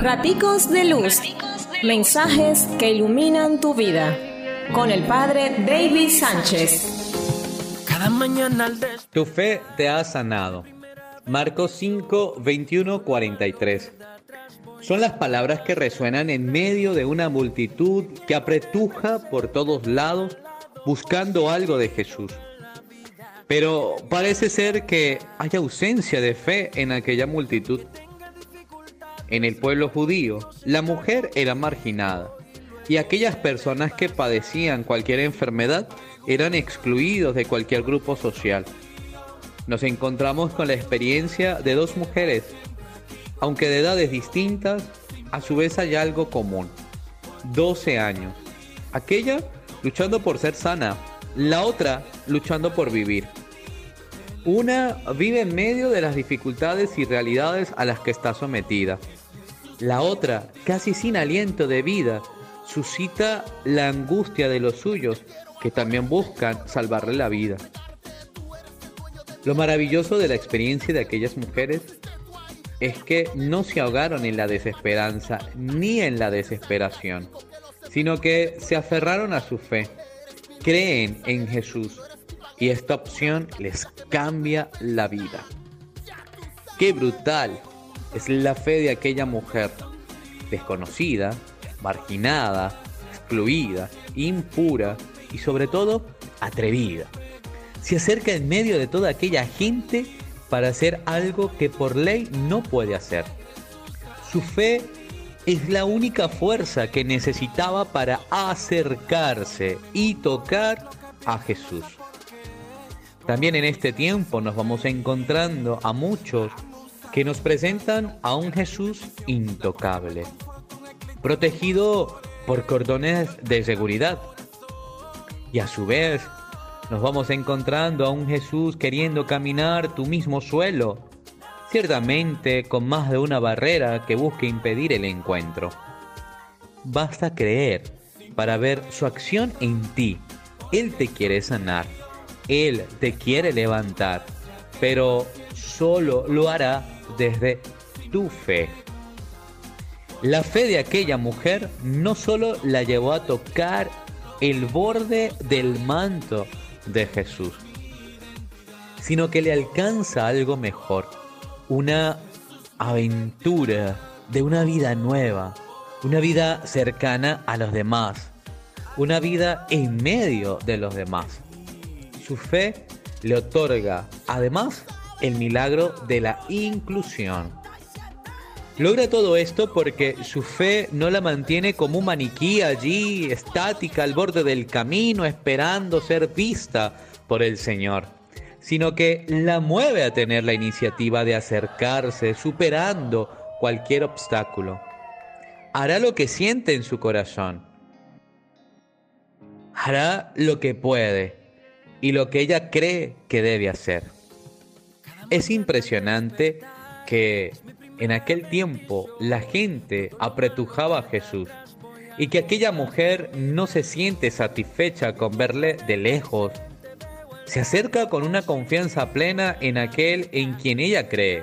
Raticos de Luz. Mensajes que iluminan tu vida. Con el Padre David Sánchez. Cada mañana al Tu fe te ha sanado. Marcos 5, 21, 43. Son las palabras que resuenan en medio de una multitud que apretuja por todos lados buscando algo de Jesús. Pero parece ser que hay ausencia de fe en aquella multitud. En el pueblo judío, la mujer era marginada y aquellas personas que padecían cualquier enfermedad eran excluidos de cualquier grupo social. Nos encontramos con la experiencia de dos mujeres, aunque de edades distintas, a su vez hay algo común. 12 años. Aquella luchando por ser sana, la otra luchando por vivir. Una vive en medio de las dificultades y realidades a las que está sometida. La otra, casi sin aliento de vida, suscita la angustia de los suyos que también buscan salvarle la vida. Lo maravilloso de la experiencia de aquellas mujeres es que no se ahogaron en la desesperanza ni en la desesperación, sino que se aferraron a su fe, creen en Jesús y esta opción les cambia la vida. Qué brutal es la fe de aquella mujer, desconocida, marginada, excluida, impura y sobre todo atrevida. Se acerca en medio de toda aquella gente para hacer algo que por ley no puede hacer. Su fe es la única fuerza que necesitaba para acercarse y tocar a Jesús. También en este tiempo nos vamos encontrando a muchos que nos presentan a un Jesús intocable, protegido por cordones de seguridad. Y a su vez nos vamos encontrando a un Jesús queriendo caminar tu mismo suelo, ciertamente con más de una barrera que busque impedir el encuentro. Basta creer para ver su acción en ti. Él te quiere sanar él te quiere levantar, pero solo lo hará desde tu fe. La fe de aquella mujer no solo la llevó a tocar el borde del manto de Jesús, sino que le alcanza algo mejor, una aventura de una vida nueva, una vida cercana a los demás, una vida en medio de los demás su fe le otorga además el milagro de la inclusión. Logra todo esto porque su fe no la mantiene como un maniquí allí, estática al borde del camino, esperando ser vista por el Señor, sino que la mueve a tener la iniciativa de acercarse, superando cualquier obstáculo. Hará lo que siente en su corazón. Hará lo que puede y lo que ella cree que debe hacer. Es impresionante que en aquel tiempo la gente apretujaba a Jesús y que aquella mujer no se siente satisfecha con verle de lejos. Se acerca con una confianza plena en aquel en quien ella cree.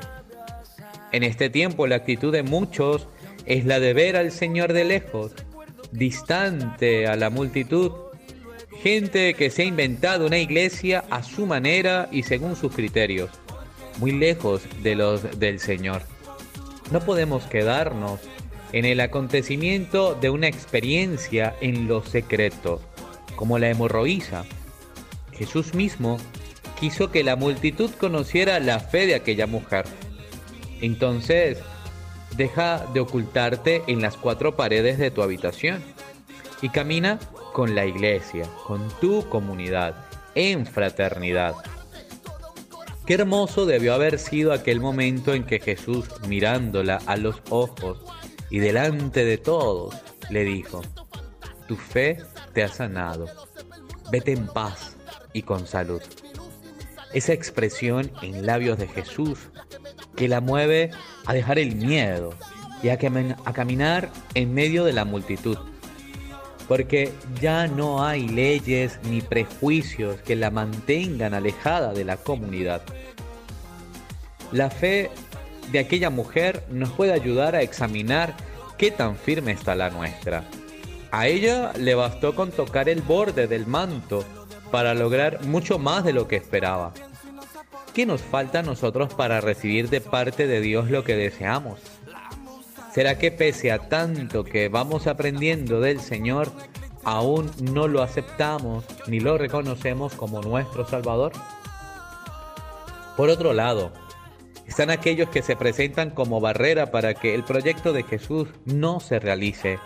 En este tiempo la actitud de muchos es la de ver al Señor de lejos, distante a la multitud Gente que se ha inventado una iglesia a su manera y según sus criterios, muy lejos de los del Señor. No podemos quedarnos en el acontecimiento de una experiencia en lo secreto, como la hemorroísa. Jesús mismo quiso que la multitud conociera la fe de aquella mujer. Entonces, deja de ocultarte en las cuatro paredes de tu habitación y camina con la iglesia, con tu comunidad, en fraternidad. Qué hermoso debió haber sido aquel momento en que Jesús, mirándola a los ojos y delante de todos, le dijo, tu fe te ha sanado, vete en paz y con salud. Esa expresión en labios de Jesús que la mueve a dejar el miedo y a, caminar en medio de la multitud porque ya no hay leyes ni prejuicios que la mantengan alejada de la comunidad. La fe de aquella mujer nos puede ayudar a examinar qué tan firme está la nuestra. A ella le bastó con tocar el borde del manto para lograr mucho más de lo que esperaba. ¿Qué nos falta a nosotros para recibir de parte de Dios lo que deseamos? ¿Será que pese a tanto que vamos aprendiendo del Señor, aún no lo aceptamos ni lo reconocemos como nuestro Salvador? Por otro lado, están aquellos que se presentan como barrera para que el proyecto de Jesús no se realice.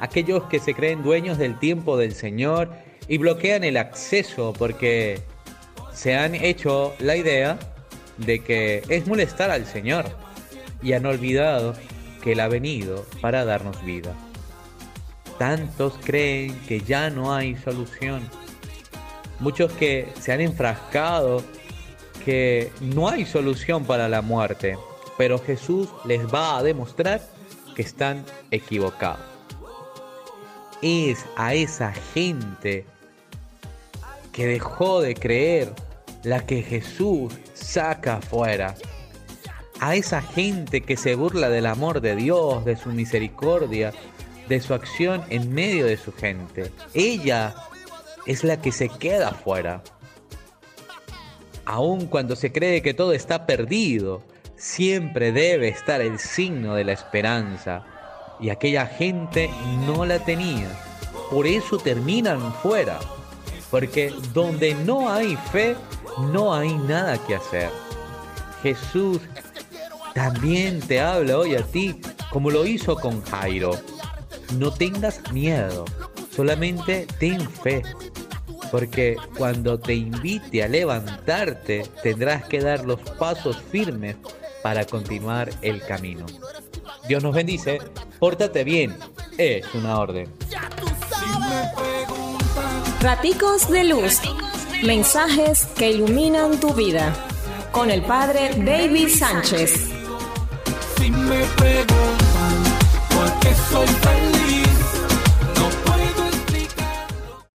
Aquellos que se creen dueños del tiempo del Señor y bloquean el acceso porque se han hecho la idea de que es molestar al Señor y han olvidado que Él ha venido para darnos vida. Tantos creen que ya no hay solución. Muchos que se han enfrascado que no hay solución para la muerte, pero Jesús les va a demostrar que están equivocados. Es a esa gente que dejó de creer la que Jesús saca afuera. A esa gente que se burla del amor de Dios, de su misericordia, de su acción en medio de su gente. Ella es la que se queda afuera. Aun cuando se cree que todo está perdido, siempre debe estar el signo de la esperanza. Y aquella gente no la tenía. Por eso terminan fuera. Porque donde no hay fe, no hay nada que hacer. Jesús también te habla hoy a ti como lo hizo con Jairo. No tengas miedo, solamente ten fe. Porque cuando te invite a levantarte, tendrás que dar los pasos firmes para continuar el camino. Dios nos bendice, pórtate bien, es una orden. Raticos de luz. Mensajes que iluminan tu vida. Con el padre David Sánchez me preguntan por qué soy feliz.